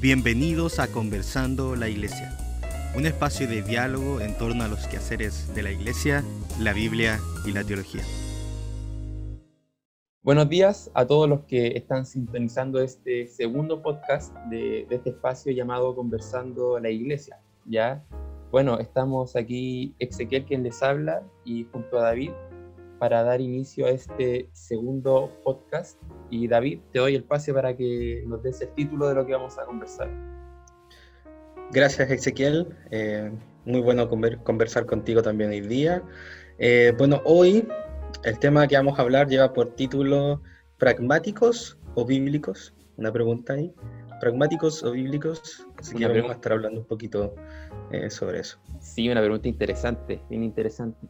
Bienvenidos a Conversando la Iglesia, un espacio de diálogo en torno a los quehaceres de la Iglesia, la Biblia y la teología. Buenos días a todos los que están sintonizando este segundo podcast de, este espacio llamado Conversando la Iglesia. ¿ya? Bueno, estamos aquí Ezequiel quien les habla y junto a David para dar inicio a este segundo podcast. Y David, te doy el pase para que nos des el título de lo que vamos a conversar. Gracias, Ezequiel. Eh, muy bueno conversar contigo también hoy día. Eh, bueno, hoy el tema que vamos a hablar lleva por título ¿Pragmáticos o bíblicos? Una pregunta ahí. ¿Pragmáticos o bíblicos? Así que vamos a estar hablando un poquito eh, sobre eso. Sí, una pregunta interesante, bien interesante.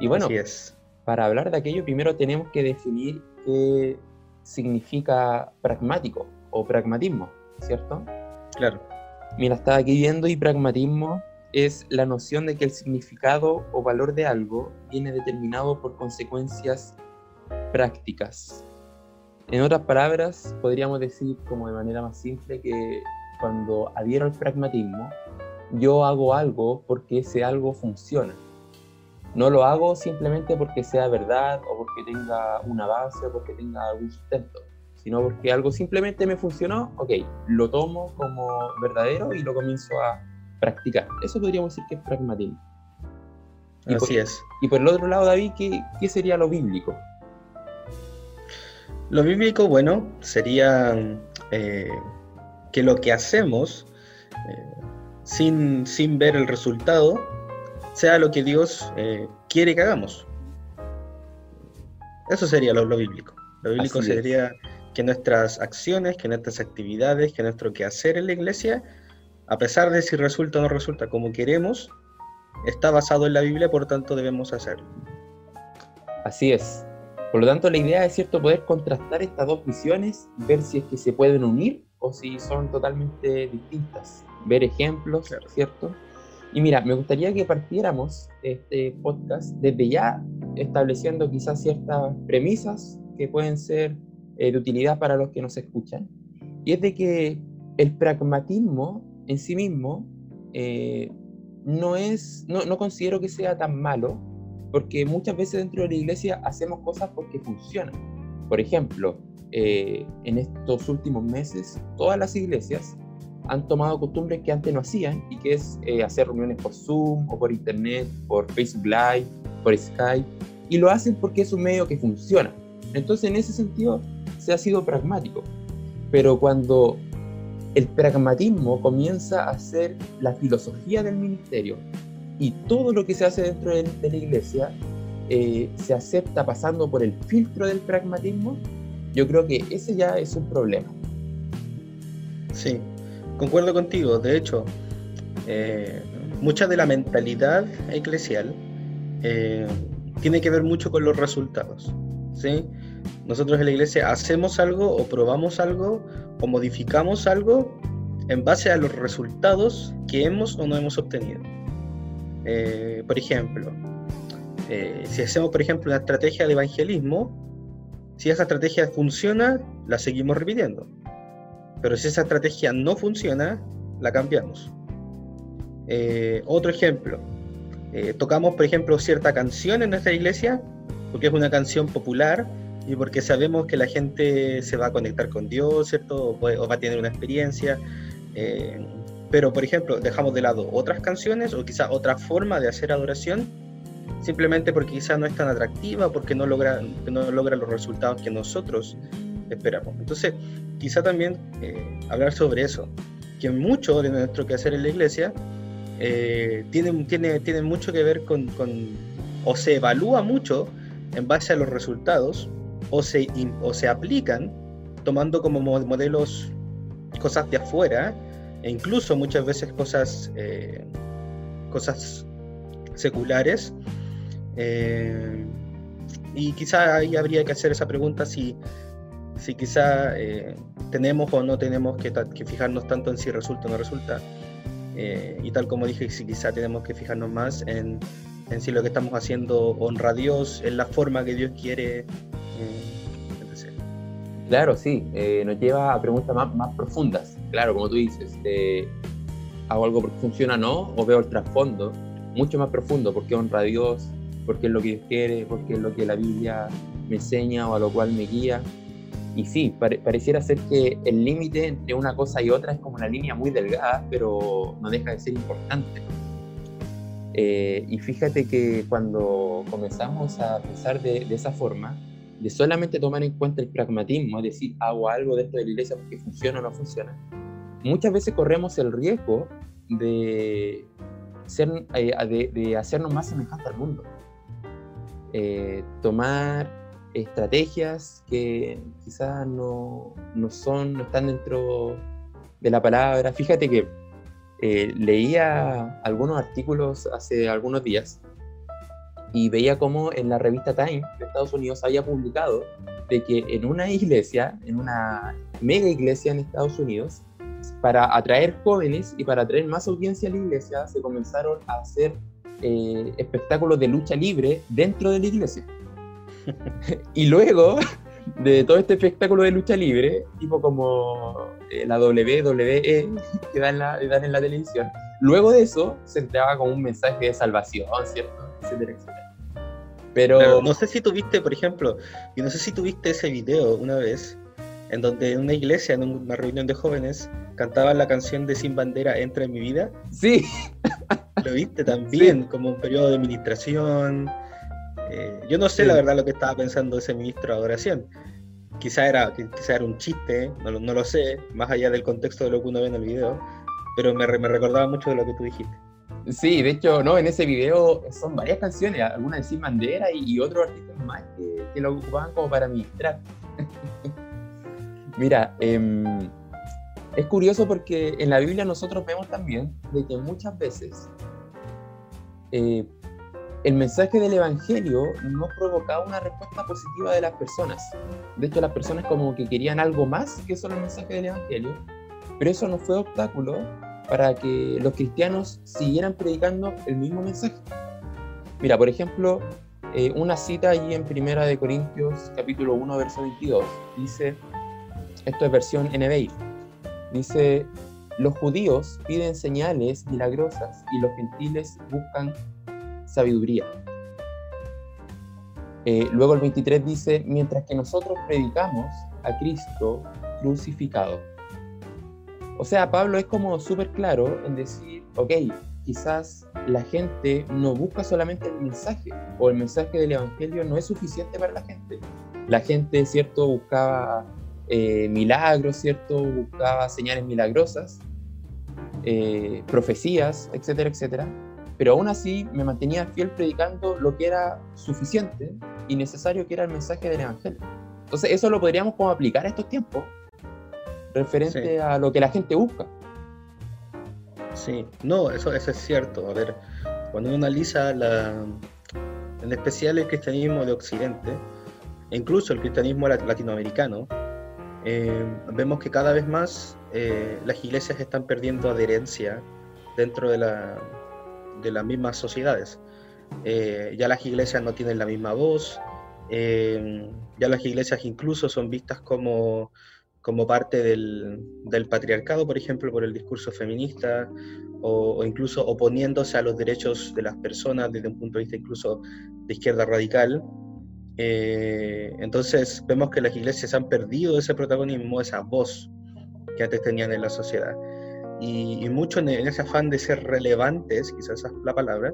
Y bueno, Así es para hablar de aquello, primero tenemos que definir qué significa pragmático o pragmatismo, ¿cierto? Claro. Mira, estaba aquí viendo y pragmatismo es la noción de que el significado o valor de algo viene determinado por consecuencias prácticas. En otras palabras, podríamos decir como de manera más simple que cuando adhiero al pragmatismo, yo hago algo porque ese algo funciona no lo hago simplemente porque sea verdad o porque tenga una base o porque tenga algún sustento, sino porque algo simplemente me funcionó, ok, lo tomo como verdadero y lo comienzo a practicar. Eso podríamos decir que es pragmatismo. Así es. Y por el otro lado, David, ¿qué, ¿qué, sería lo bíblico? Lo bíblico, bueno, sería eh, que lo que hacemos eh, sin, sin ver el resultado, sea lo que Dios eh, quiere que hagamos. Eso sería lo, bíblico. Lo bíblico sería que nuestras acciones, que nuestras actividades, que nuestro quehacer en la iglesia, a pesar de si resulta o no resulta como queremos, está basado en la Biblia, por tanto debemos hacerlo. Así es. Por lo tanto, la idea es cierto poder contrastar estas dos visiones, ver si es que se pueden unir o si son totalmente distintas. Ver ejemplos, ¿cierto? Y mira, me gustaría que partiéramos este podcast desde ya estableciendo quizás ciertas premisas que pueden ser eh, de utilidad para los que nos escuchan. Y es de que el pragmatismo en sí mismo eh, no es, no, no, considero que sea tan malo, porque muchas veces dentro de la iglesia hacemos cosas porque funcionan. Por ejemplo, eh, en estos últimos meses, todas las iglesias han tomado costumbres que antes no hacían y que es eh, hacer reuniones por Zoom o por Internet, por Facebook Live, por Skype, y lo hacen porque es un medio que funciona. Entonces en ese sentido se ha sido pragmático. Pero cuando el pragmatismo comienza a ser la filosofía del ministerio y todo lo que se hace dentro de, la iglesia eh, se acepta pasando por el filtro del pragmatismo, yo creo que ese ya es un problema. Sí, Concuerdo contigo, de hecho, eh, mucha de la mentalidad eclesial eh, tiene que ver mucho con los resultados. ¿sí? Nosotros en la iglesia hacemos algo o probamos algo o modificamos algo en base a los resultados que hemos o no hemos obtenido. Eh, por ejemplo, si hacemos, por ejemplo, una estrategia de evangelismo, si esa estrategia funciona, la seguimos repitiendo. Pero si esa estrategia no funciona, la cambiamos. Eh, otro ejemplo, eh, tocamos por ejemplo cierta canción en nuestra iglesia porque es una canción popular y porque sabemos que la gente se va a conectar con Dios, ¿cierto? O, va a tener una experiencia. Eh, pero por ejemplo, dejamos de lado otras canciones o quizá otra forma de hacer adoración simplemente porque quizá no es tan atractiva, porque no logra, no logra los resultados que nosotros esperamos. Entonces, quizá también eh, hablar sobre eso, que mucho de nuestro quehacer en la iglesia eh, tiene, tiene, tiene mucho que ver con, con, o se evalúa mucho en base a los resultados, o se, o se aplican tomando como modelos cosas de afuera, e incluso muchas veces cosas, eh, cosas seculares. y quizá ahí habría que hacer esa pregunta si si quizá eh, tenemos o no tenemos que, fijarnos tanto en si resulta o no resulta. Eh, y tal como dije, si quizá tenemos que fijarnos más en, si lo que estamos haciendo honra a Dios, en la forma que Dios quiere. Eh, claro, sí, nos lleva a preguntas más, más profundas. claro, como tú dices, hago algo porque funciona no, o veo el trasfondo mucho más profundo, porque honra a Dios, porque es lo que Dios quiere, porque es lo que la Biblia me enseña o a lo cual me guía. Y sí, pareciera ser que el límite entre una cosa y otra es como una línea muy delgada, pero no deja de ser importante. Eh, y fíjate que cuando comenzamos a pensar de, de, esa forma, de solamente tomar en cuenta el pragmatismo, es decir, hago algo dentro de la iglesia porque funciona o no funciona, muchas veces corremos el riesgo de, ser, eh, de, hacernos más semejantes al mundo. Eh, tomar estrategias que quizás no, no, son, no están dentro de la palabra. Fíjate que eh, leía algunos artículos hace algunos días y veía cómo en la revista Time de Estados Unidos había publicado de que en una iglesia, en una mega iglesia en Estados Unidos, para atraer jóvenes y para atraer más audiencia a la iglesia, se comenzaron a hacer eh, espectáculos de lucha libre dentro de la iglesia. y luego de todo este espectáculo de lucha libre, tipo como eh, la WWE que dan, la, dan en la televisión, luego de eso se entraba con un mensaje de salvación, ¿cierto? Etcétera, etcétera. Pero no sé si tuviste, por ejemplo, y no sé si tuviste ese video una vez, en donde en una iglesia, en una reunión de jóvenes, cantaban la canción de Sin Bandera Entra en mi vida. Sí. Lo viste también, como un periodo de administración. Eh, yo no sé la verdad lo que estaba pensando ese ministro de adoración. Quizá era, quizá era un chiste, no, no, lo sé, más allá del contexto de lo que uno ve en el video, pero me, me recordaba mucho de lo que tú dijiste. Sí, de hecho, no, en ese video son varias canciones, algunas de Sin Bandera y, y otros artistas más que, que, lo ocupaban como para ministrar. Mira, eh, es curioso porque en la Biblia nosotros vemos también de que muchas veces eh, el mensaje del Evangelio no provocaba una respuesta positiva de las personas. De hecho, las personas como que querían algo más que solo el mensaje del Evangelio, pero eso no fue obstáculo para que los cristianos siguieran predicando el mismo mensaje. Mira, por ejemplo, eh, una cita allí en Primera de Corintios capítulo 1, verso 22, dice, esto es versión NBI, Dice, los judíos piden señales milagrosas y los gentiles buscan sabiduría. Eh, luego el 23 dice, mientras que nosotros predicamos a Cristo crucificado. O sea, Pablo es como súper claro en decir, ok, quizás la gente no busca solamente el mensaje o el mensaje del Evangelio no es suficiente para la gente. La gente, ¿cierto?, buscaba eh, milagros, ¿cierto? Buscaba señales milagrosas, eh, profecías, etcétera, etcétera. Pero aún así me mantenía fiel predicando lo que era suficiente y necesario que era el mensaje del Evangelio. Entonces eso lo podríamos como aplicar a estos tiempos, referente a lo que la gente busca. Sí, no, eso, eso es cierto. A ver, cuando uno analiza la, en especial el cristianismo de Occidente, e incluso el cristianismo latinoamericano, eh, vemos que cada vez más eh, las iglesias están perdiendo adherencia dentro de, la, de las mismas sociedades. Eh, ya las iglesias no tienen la misma voz, ya las iglesias incluso son vistas como, como parte del, del, patriarcado, por ejemplo, por el discurso feminista, o, o, incluso oponiéndose a los derechos de las personas desde un punto de vista incluso de izquierda radical. Eh, entonces vemos que las iglesias han perdido ese protagonismo, esa voz que antes tenían en la sociedad. Y, mucho en, ese afán de ser relevantes, quizás esa es la palabra,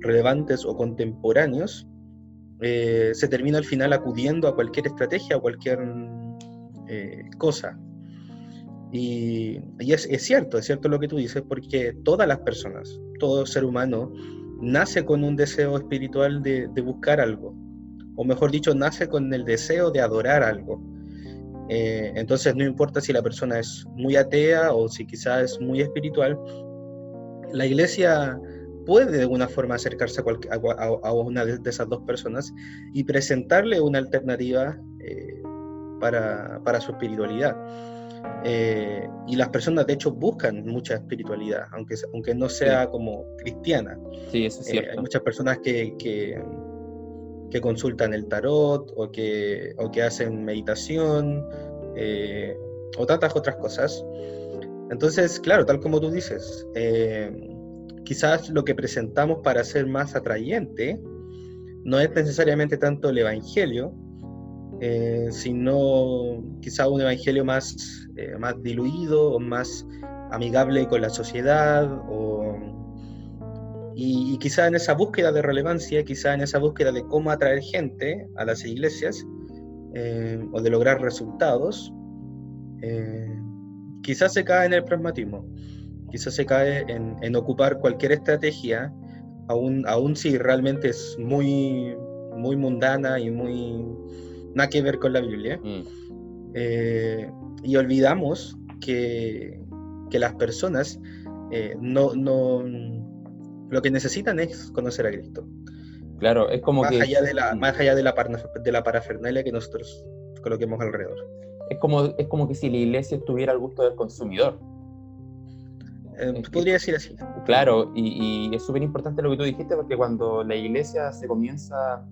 relevantes o contemporáneos, eh, se termina al final acudiendo a cualquier estrategia, a cualquier eh, cosa. Y, es, cierto, es cierto lo que tú dices, porque todas las personas, todo ser humano, nace con un deseo espiritual de buscar algo, o mejor dicho, nace con el deseo de adorar algo. Eh, entonces no importa si la persona es muy atea o si quizás es muy espiritual, la iglesia puede de alguna forma acercarse a, una de, esas dos personas y presentarle una alternativa eh, para, su espiritualidad. Eh, y las personas de hecho buscan mucha espiritualidad, aunque, aunque no sea como cristiana. Sí, eso es cierto. hay muchas personas que, que que consultan el tarot o que, o que hacen meditación eh, o tantas otras cosas. Entonces, claro, tal como tú dices, eh, quizás lo que presentamos para ser más atrayente no es necesariamente tanto el Evangelio, eh, sino quizás un Evangelio más, eh, más diluido o más amigable con la sociedad o, y, y quizá en esa búsqueda de relevancia, quizá en esa búsqueda de cómo atraer gente a las iglesias o de lograr resultados, quizás se cae en el pragmatismo, quizás se cae en, ocupar cualquier estrategia, aún, aún si realmente es muy, muy mundana y muy nada que ver con la Biblia. Mm. Eh, y olvidamos que, que las personas eh, no, no, lo que necesitan es conocer a Cristo. Claro, es como más que... Allá de la, más allá de la, de la parafernalia que nosotros coloquemos alrededor. Es como, es como que si la iglesia tuviera el gusto del consumidor. Eh, podría decir así. Claro, y, es súper importante lo que tú dijiste, porque cuando la iglesia se comienza,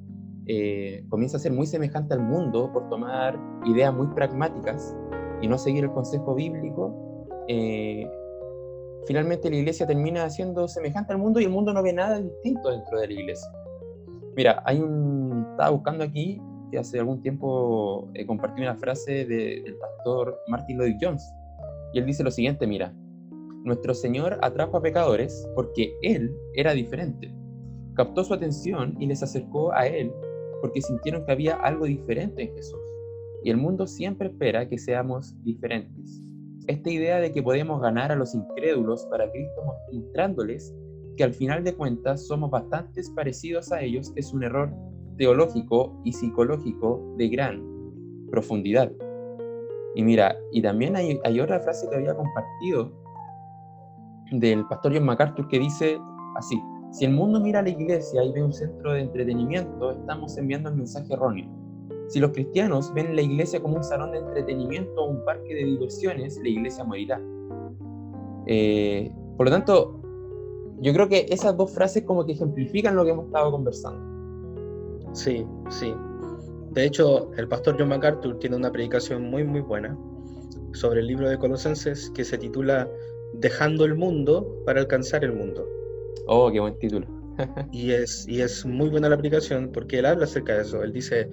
eh, comienza a ser muy semejante al mundo por tomar ideas muy pragmáticas y no seguir el consejo bíblico, eh, finalmente la iglesia termina siendo semejante al mundo y el mundo no ve nada distinto dentro de la iglesia. Mira, hay un. Estaba buscando aquí hace algún tiempo eh, compartí una frase del pastor Martin Lloyd Jones. Y él dice lo siguiente, mira, nuestro Señor atrajo a pecadores porque Él era diferente. Captó su atención y les acercó a Él porque sintieron que había algo diferente en Jesús. Y el mundo siempre espera que seamos diferentes. Esta idea de que podemos ganar a los incrédulos para Cristo mostrándoles que al final de cuentas somos bastante parecidos a ellos es un error teológico y psicológico de gran profundidad. Y mira, y también hay, hay otra frase que había compartido del pastor John MacArthur que dice así, si el mundo mira a la iglesia y ve un centro de entretenimiento, estamos enviando el mensaje erróneo. Si los cristianos ven la iglesia como un salón de entretenimiento o un parque de diversiones, la iglesia morirá. Eh, por lo tanto, yo creo que esas dos frases como que ejemplifican lo que hemos estado conversando. Sí, sí. De hecho, el pastor John MacArthur tiene una predicación muy, muy buena sobre el libro de Colosenses que se titula Dejando el mundo para alcanzar el mundo. Oh, qué buen título. y, es, y es muy buena la aplicación porque él habla acerca de eso. Él dice,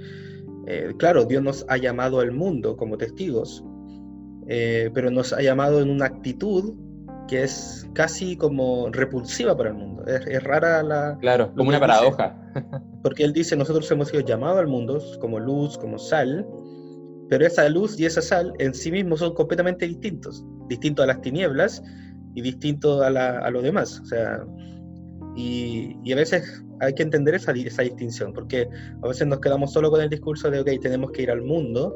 eh, claro, Dios nos ha llamado al mundo como testigos, eh, pero nos ha llamado en una actitud que es casi como repulsiva para el mundo. Es, rara la... Claro, como una paradoja. porque él dice, nosotros hemos sido llamados al mundo como luz, como sal, pero esa luz y esa sal en sí mismos son completamente distintos, distintos a las tinieblas y distintos a, a lo demás. O sea, y, y, a veces hay que entender esa, esa distinción, porque a veces nos quedamos solo con el discurso de, ok, tenemos que ir al mundo,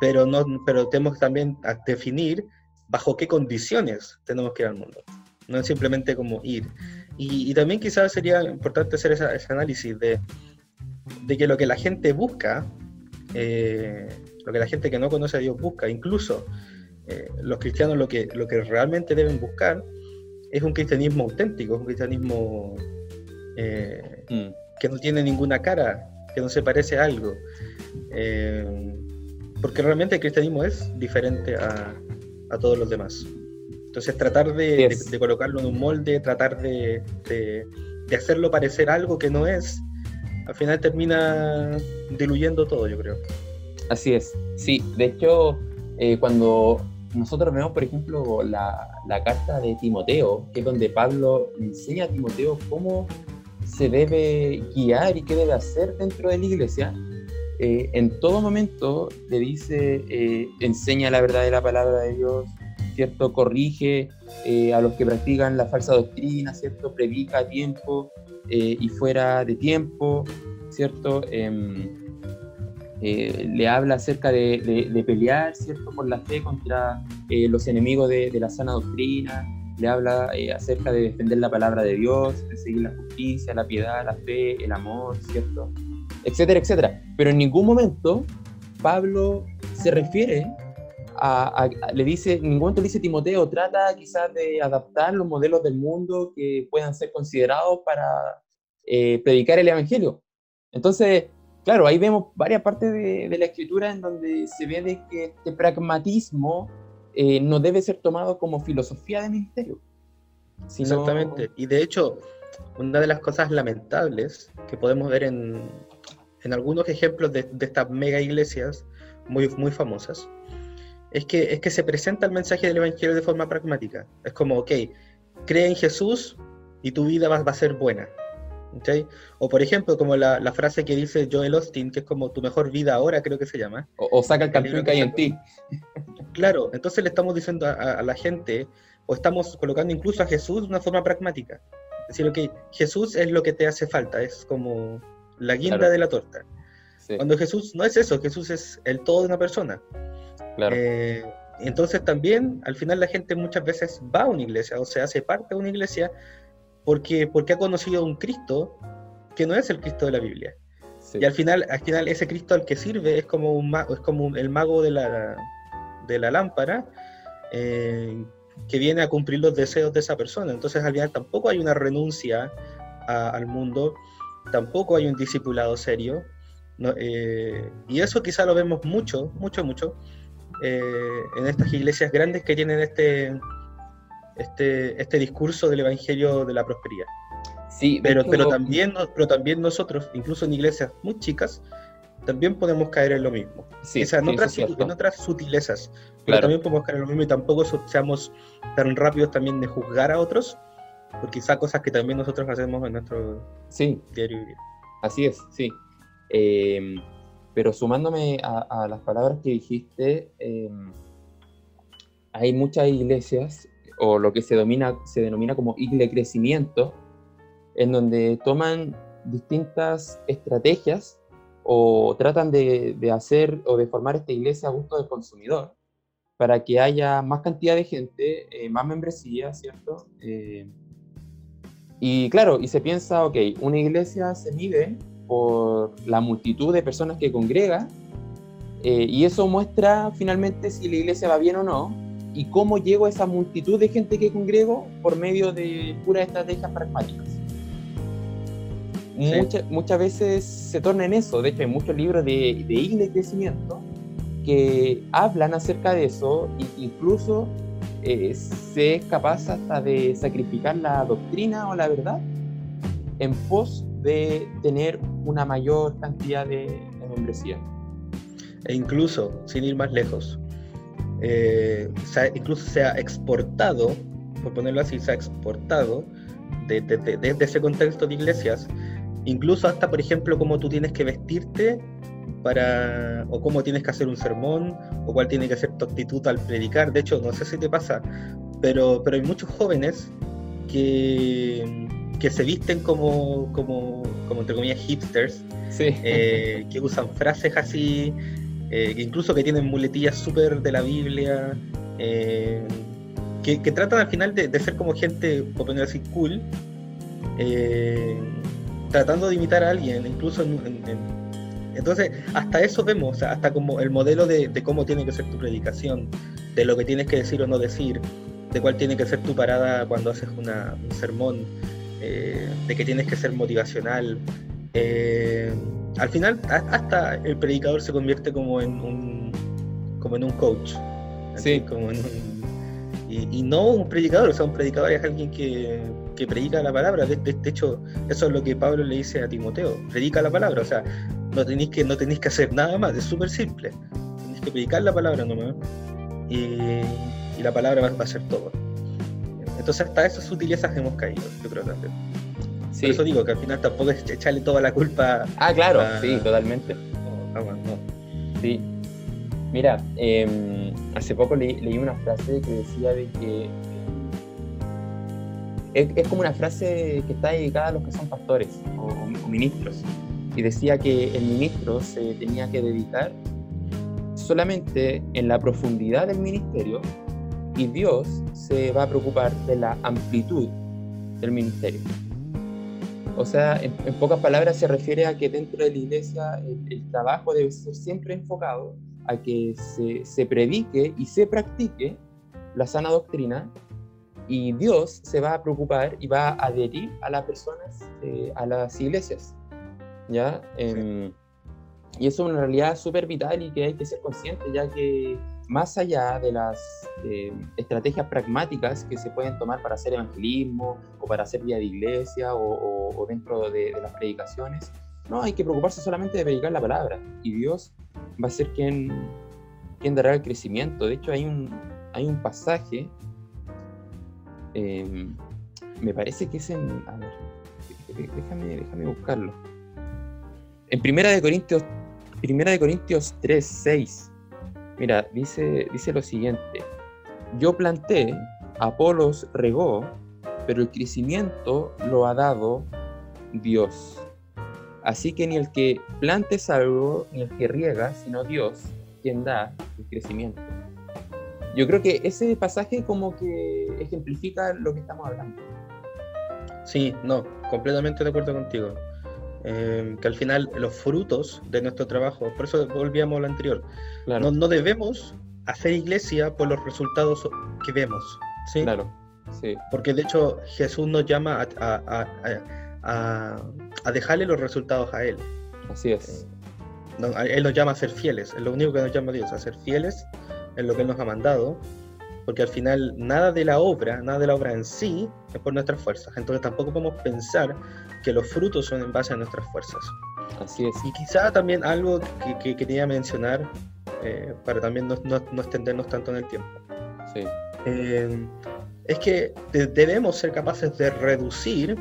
pero, no, pero tenemos también a definir bajo qué condiciones tenemos que ir al mundo. No es simplemente como ir. Y, también quizás sería importante hacer ese análisis de, de, que lo que la gente busca, eh, lo que la gente que no conoce a Dios busca, incluso eh, los cristianos lo que, lo que realmente deben buscar es un cristianismo auténtico, un cristianismo eh, mm. que no tiene ninguna cara, que no se parece a algo. porque realmente el cristianismo es diferente a, a todos los demás. Entonces tratar de, colocarlo en un molde, tratar de, hacerlo parecer algo que no es, al final termina diluyendo todo, yo creo. Así es, sí, de hecho, eh, cuando nosotros vemos, por ejemplo, la, carta de Timoteo, que es donde Pablo enseña a Timoteo cómo se debe guiar y qué debe hacer dentro de la iglesia, eh, en todo momento le dice, eh, enseña la verdad de la palabra de Dios, ¿cierto? Corrige eh, a los que practican la falsa doctrina, ¿cierto? Predica a tiempo y fuera de tiempo, ¿cierto? Em, le habla acerca de, pelear, ¿cierto? Por la fe contra los enemigos de, la sana doctrina, le habla acerca de defender la palabra de Dios, de seguir la justicia, la piedad, la fe, el amor, ¿cierto? etcétera, etcétera. Pero en ningún momento Pablo se refiere a, le dice, en ningún momento le dice Timoteo, trata quizás de adaptar los modelos del mundo que puedan ser considerados para eh, predicar el Evangelio. Entonces, claro, ahí vemos varias partes de, la escritura en donde se ve de que este pragmatismo eh, no debe ser tomado como filosofía de ministerio. Exactamente. Y de hecho, una de las cosas lamentables que podemos ver en, en algunos ejemplos de, de, estas mega iglesias muy, muy famosas es que, es que se presenta el mensaje del Evangelio de forma pragmática. Es como, ok, cree en Jesús y tu vida va, va a ser buena. O por ejemplo, como la, la, frase que dice Joel Austin, que es como tu mejor vida ahora, creo que se llama. O, saca el campeón que hay en ti. Claro, entonces le estamos diciendo a, a, la gente, o estamos colocando incluso a Jesús de una forma pragmática. Es decir, que Jesús es lo que te hace falta, es como la guinda claro. de la torta. Sí. Cuando Jesús no es eso, Jesús es el todo de una persona. Claro. Eh, entonces también, al final la gente muchas veces va a una iglesia o se hace parte de una iglesia porque, porque ha conocido a un Cristo que no es el Cristo de la Biblia. Sí. Y al final, al final ese Cristo al que sirve es como, un mago, es como el mago de la, de la lámpara eh, que viene a cumplir los deseos de esa persona. Entonces al final tampoco hay una renuncia a, al mundo, tampoco hay un discipulado serio. No, eh, y eso quizá lo vemos mucho, mucho, mucho eh, en estas iglesias grandes que tienen este, este, este discurso del Evangelio de la prosperidad. Sí, pero, pero, también, pero también nosotros, incluso en iglesias muy chicas, también podemos caer en lo mismo. Sí, o sea, en, sí, otras, en otras sutilezas, pero claro. también podemos caer en lo mismo y tampoco seamos tan rápidos también de juzgar a otros, porque quizá cosas que también nosotros hacemos en nuestro sí. diario vivir. Así es, sí. Eh, pero sumándome a, a, las palabras que dijiste, eh, hay muchas iglesias, o lo que se, domina, se denomina como igle crecimiento, en donde toman distintas estrategias o tratan de, de, hacer o de formar esta iglesia a gusto del consumidor para que haya más cantidad de gente, eh, más membresía, ¿cierto? Eh, y claro, y se piensa, ok, una iglesia se mide por la multitud de personas que congrega eh, y eso muestra finalmente si la iglesia va bien o no y cómo llego a esa multitud de gente que congrego por medio de puras estrategias pragmáticas. Sí. Muchas, muchas veces se torna en eso, de hecho hay muchos libros de, de de crecimiento que hablan acerca de eso e incluso eh, se es capaz hasta de sacrificar la doctrina o la verdad en pos de tener una mayor cantidad de, de membresía. E incluso, sin ir más lejos, eh, se ha, incluso se ha exportado, por ponerlo así, se ha exportado desde de, de, de ese contexto de iglesias, incluso hasta, por ejemplo, cómo tú tienes que vestirte para, o cómo tienes que hacer un sermón, o cuál tiene que ser tu actitud al predicar. De hecho, no sé si te pasa, pero, pero hay muchos jóvenes que, que se visten como, como, como entre comillas, hipsters, sí. eh, que usan frases así, eh, incluso que tienen muletillas súper de la Biblia, eh, que, tratan al final de, ser como gente, por poner así, cool, eh, tratando de imitar a alguien, incluso en, en, en, entonces hasta eso vemos, hasta como el modelo de, cómo tiene que ser tu predicación, de lo que tienes que decir o no decir, de cuál tiene que ser tu parada cuando haces una, un sermón, de que tienes que ser motivacional. Al final hasta el predicador se convierte como en un como en un coach. Sí. como en un, y, y, no un predicador o sea un predicador es alguien que, que predica la palabra. De, de, de, hecho eso es lo que Pablo le dice a Timoteo. Predica la palabra o sea no tenéis que no tenéis que hacer nada más es súper simple. Tenéis que predicar la palabra nomás y, y la palabra va, va, a ser todo. Entonces hasta esas sutilezas hemos caído yo creo también Sí. Por eso digo que al final tampoco es echarle toda la culpa. Ah, claro, a... sí, totalmente. No, no, no. Sí. Mira, eh, hace poco le, leí una frase que decía de que es, es, como una frase que está dedicada a los que son pastores o, o ministros. Y decía que el ministro se tenía que dedicar solamente en la profundidad del ministerio y Dios se va a preocupar de la amplitud del ministerio. O sea, en, en, pocas palabras se refiere a que dentro de la iglesia el, el trabajo debe ser siempre enfocado a que se, se, predique y se practique la sana doctrina y Dios se va a preocupar y va a adherir a las personas, eh, a las iglesias. ¿ya? Eh, y eso es una realidad súper vital y que hay que ser consciente, ya que más allá de las eh, estrategias pragmáticas que se pueden tomar para hacer evangelismo o para hacer vía de iglesia o, dentro de, las predicaciones, no, hay que preocuparse solamente de predicar la palabra y Dios va a ser quien, quien dará el crecimiento. De hecho, hay un, hay un pasaje, em, me parece que es en... A ver, déjame, déjame buscarlo. En Primera de Corintios, Primera de Corintios 3, 6 Mira, dice, dice lo siguiente. Yo planté, Apolos regó, pero el crecimiento lo ha dado Dios. Así que ni el que plante es algo, ni el que riega, sino Dios, quien da el crecimiento. Yo creo que ese pasaje como que ejemplifica lo que estamos hablando. Sí, no, completamente de acuerdo contigo. Eh, que al final los frutos de nuestro trabajo, por eso volvíamos a lo anterior, no, no, debemos hacer iglesia por los resultados que vemos. ¿sí? Claro, sí. Porque de hecho Jesús nos llama a, a, a, dejarle los resultados a Él. Así es. Eh, él nos llama a ser fieles, es lo único que nos llama Dios, a ser fieles en lo que Él nos ha mandado, porque al final nada de la obra, nada de la obra en sí es por nuestras fuerzas. Entonces tampoco podemos pensar que los frutos son en base a nuestras fuerzas. Así es. Y quizá también algo que, quería mencionar, eh, para también no, no, extendernos tanto en el tiempo. Sí. Eh, es que debemos ser capaces de reducir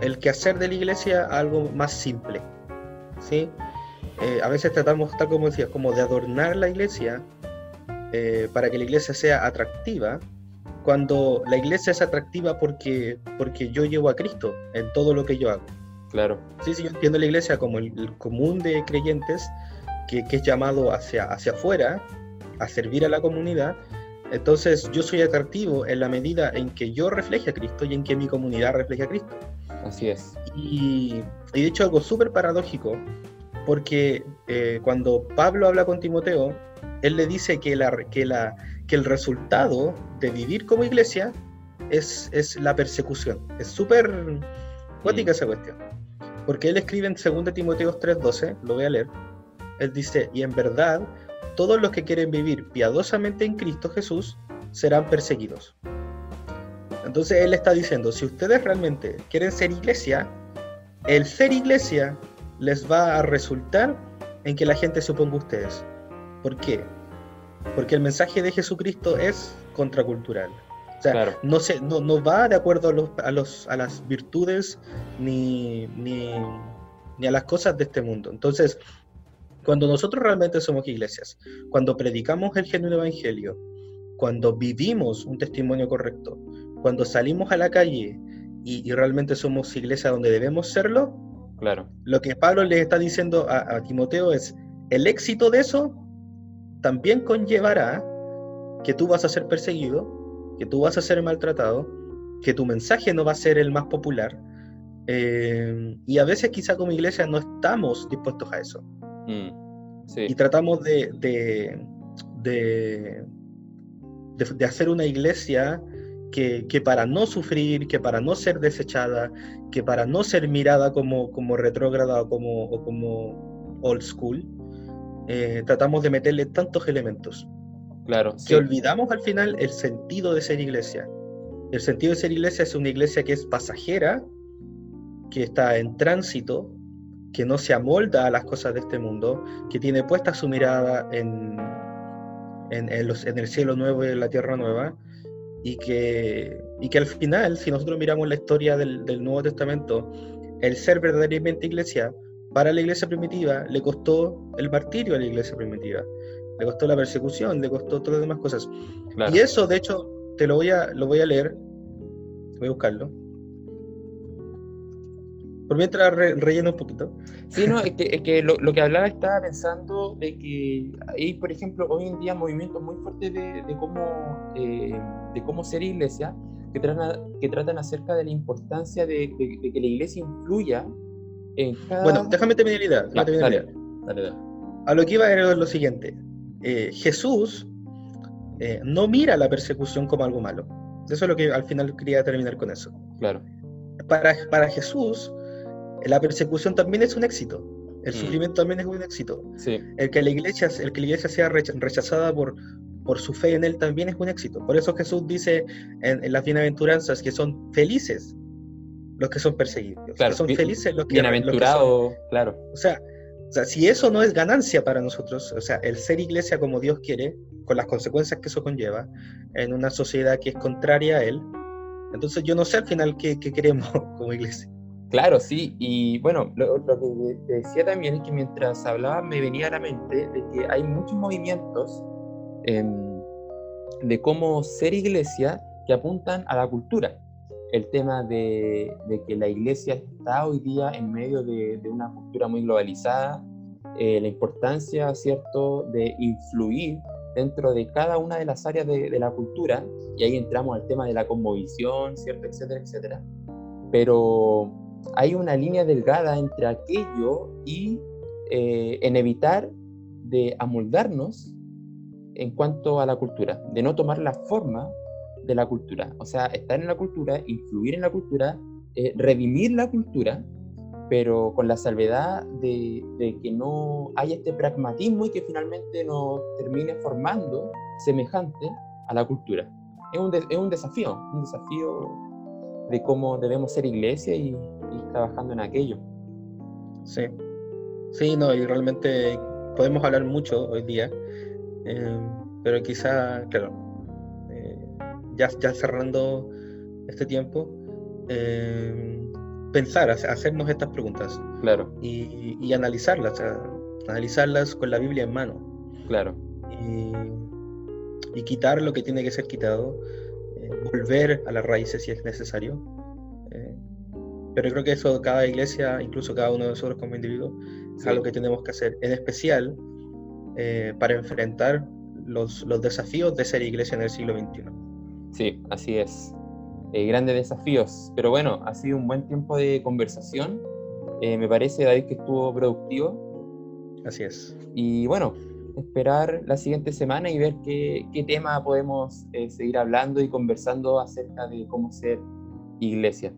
el quehacer de la iglesia a algo más simple. ¿sí? Eh, a veces tratamos, tal como decías, como de adornar la iglesia para que la iglesia sea atractiva, cuando la iglesia es atractiva porque, porque yo llevo a Cristo en todo lo que yo hago. Claro. Sí, sí, yo entiendo la iglesia como el, común de creyentes que, que, es llamado hacia, hacia afuera a servir a la comunidad. Entonces yo soy atractivo en la medida en que yo refleje a Cristo y en que mi comunidad refleje a Cristo. Así es. Y, y de hecho algo súper paradójico, porque eh, cuando Pablo habla con Timoteo, él le dice que, la, que, la, que el resultado de vivir como iglesia es, es la persecución. Es súper cuática esa cuestión. Porque él escribe en 2 Timoteo 3:12, lo voy a leer, él dice, y en verdad, todos los que quieren vivir piadosamente en Cristo Jesús serán perseguidos. Entonces él está diciendo, si ustedes realmente quieren ser iglesia, el ser iglesia les va a resultar en que la gente se oponga a ustedes. ¿Por qué? Porque el mensaje de Jesucristo es contracultural. O sea, no, se, no, no, va de acuerdo a, los, a, los, a las virtudes ni, ni, ni a las cosas de este mundo. Entonces, cuando nosotros realmente somos iglesias, cuando predicamos el genuino evangelio, cuando vivimos un testimonio correcto, cuando salimos a la calle y, realmente somos iglesia donde debemos serlo, claro. lo que Pablo le está diciendo a, a Timoteo es, el éxito de eso también conllevará que tú vas a ser perseguido, que tú vas a ser maltratado, que tu mensaje no va a ser el más popular. Eh, y a veces quizá como iglesia no estamos dispuestos a eso. Mm, y tratamos de, de, de, de, hacer una iglesia que, que, para no sufrir, que para no ser desechada, que para no ser mirada como, como retrógrada o como, o como old school, eh, tratamos de meterle tantos elementos. Claro. Que olvidamos al final el sentido de ser iglesia. El sentido de ser iglesia es una iglesia que es pasajera, que está en tránsito, que no se amolda a las cosas de este mundo, que tiene puesta su mirada en, en, los, en el cielo nuevo y en la tierra nueva, y que, y que al final, si nosotros miramos la historia del, del Nuevo Testamento, el ser verdaderamente iglesia para la iglesia primitiva le costó el martirio a la iglesia primitiva, le costó la persecución, le costó todas las demás cosas. Y eso, de hecho, te lo voy a, lo voy a leer, voy a buscarlo. Por mientras relleno un poquito. Sí, no, es que, lo, que hablaba estaba pensando de que hay, por ejemplo, hoy en día movimientos muy fuertes de, cómo, eh, de cómo ser iglesia, que tratan, que tratan acerca de la importancia de, de que la iglesia influya bueno, déjame terminar la idea. A lo que iba era lo siguiente. Eh, Jesús eh, no mira la persecución como algo malo. Eso es lo que al final quería terminar con eso. Claro. Para, para Jesús, la persecución también es un éxito. El Mm. sufrimiento también es un éxito. Sí, El que la iglesia, el que la iglesia sea recha- rechazada por, por su fe en él también es un éxito. Por eso Jesús dice en, en las bienaventuranzas que son felices los que son perseguidos. Claro, que son felices los que, los que son- bienaventurado, claro. o sea, o sea, si eso no es ganancia para nosotros, o sea, el ser iglesia como Dios quiere, con las consecuencias que eso conlleva, en una sociedad que es contraria a Él, entonces yo no sé al final qué, qué queremos como iglesia. Claro, sí, y bueno, lo, lo que te decía también es que mientras hablaba me venía a la mente de que hay muchos movimientos em, de cómo ser iglesia que apuntan a la cultura. El tema de, que la iglesia está hoy día en medio de, una cultura muy globalizada, eh, la importancia, ¿cierto?, de influir dentro de cada una de las áreas de, de la cultura, y ahí entramos al tema de la conmovisión, ¿cierto?, etcétera, etcétera. Pero hay una línea delgada entre aquello y eh, en evitar de amoldarnos en cuanto a la cultura, de no tomar la forma de la cultura. O sea, estar en la cultura, influir en la cultura, eh, redimir la cultura, pero con la salvedad de, de que no haya este pragmatismo y que finalmente nos termine formando semejante a la cultura. Es un, de- es un desafío, un desafío de cómo debemos ser iglesia y, y trabajando en aquello. Sí, sí, no, y realmente podemos hablar mucho hoy día, eh, pero quizá, claro, ya, ya cerrando este tiempo, eh, pensar, hace- hacernos estas preguntas Claro, y, y analizarlas, o sea, analizarlas con la Biblia en mano claro, y, y quitar lo que tiene que ser quitado, eh, volver a las raíces si es necesario. eh, pero creo que eso cada iglesia, incluso cada uno de nosotros como individuo, es Sí. algo que tenemos que hacer, en especial eh, para enfrentar los, los desafíos de ser iglesia en el siglo XXI. Sí, así es. Eh, grandes desafíos, pero bueno, ha sido un buen tiempo de conversación. Eh, me parece, David, que estuvo productivo. Así es. Y bueno, esperar la siguiente semana y ver qué, qué tema podemos eh, seguir hablando y conversando acerca de cómo ser iglesia.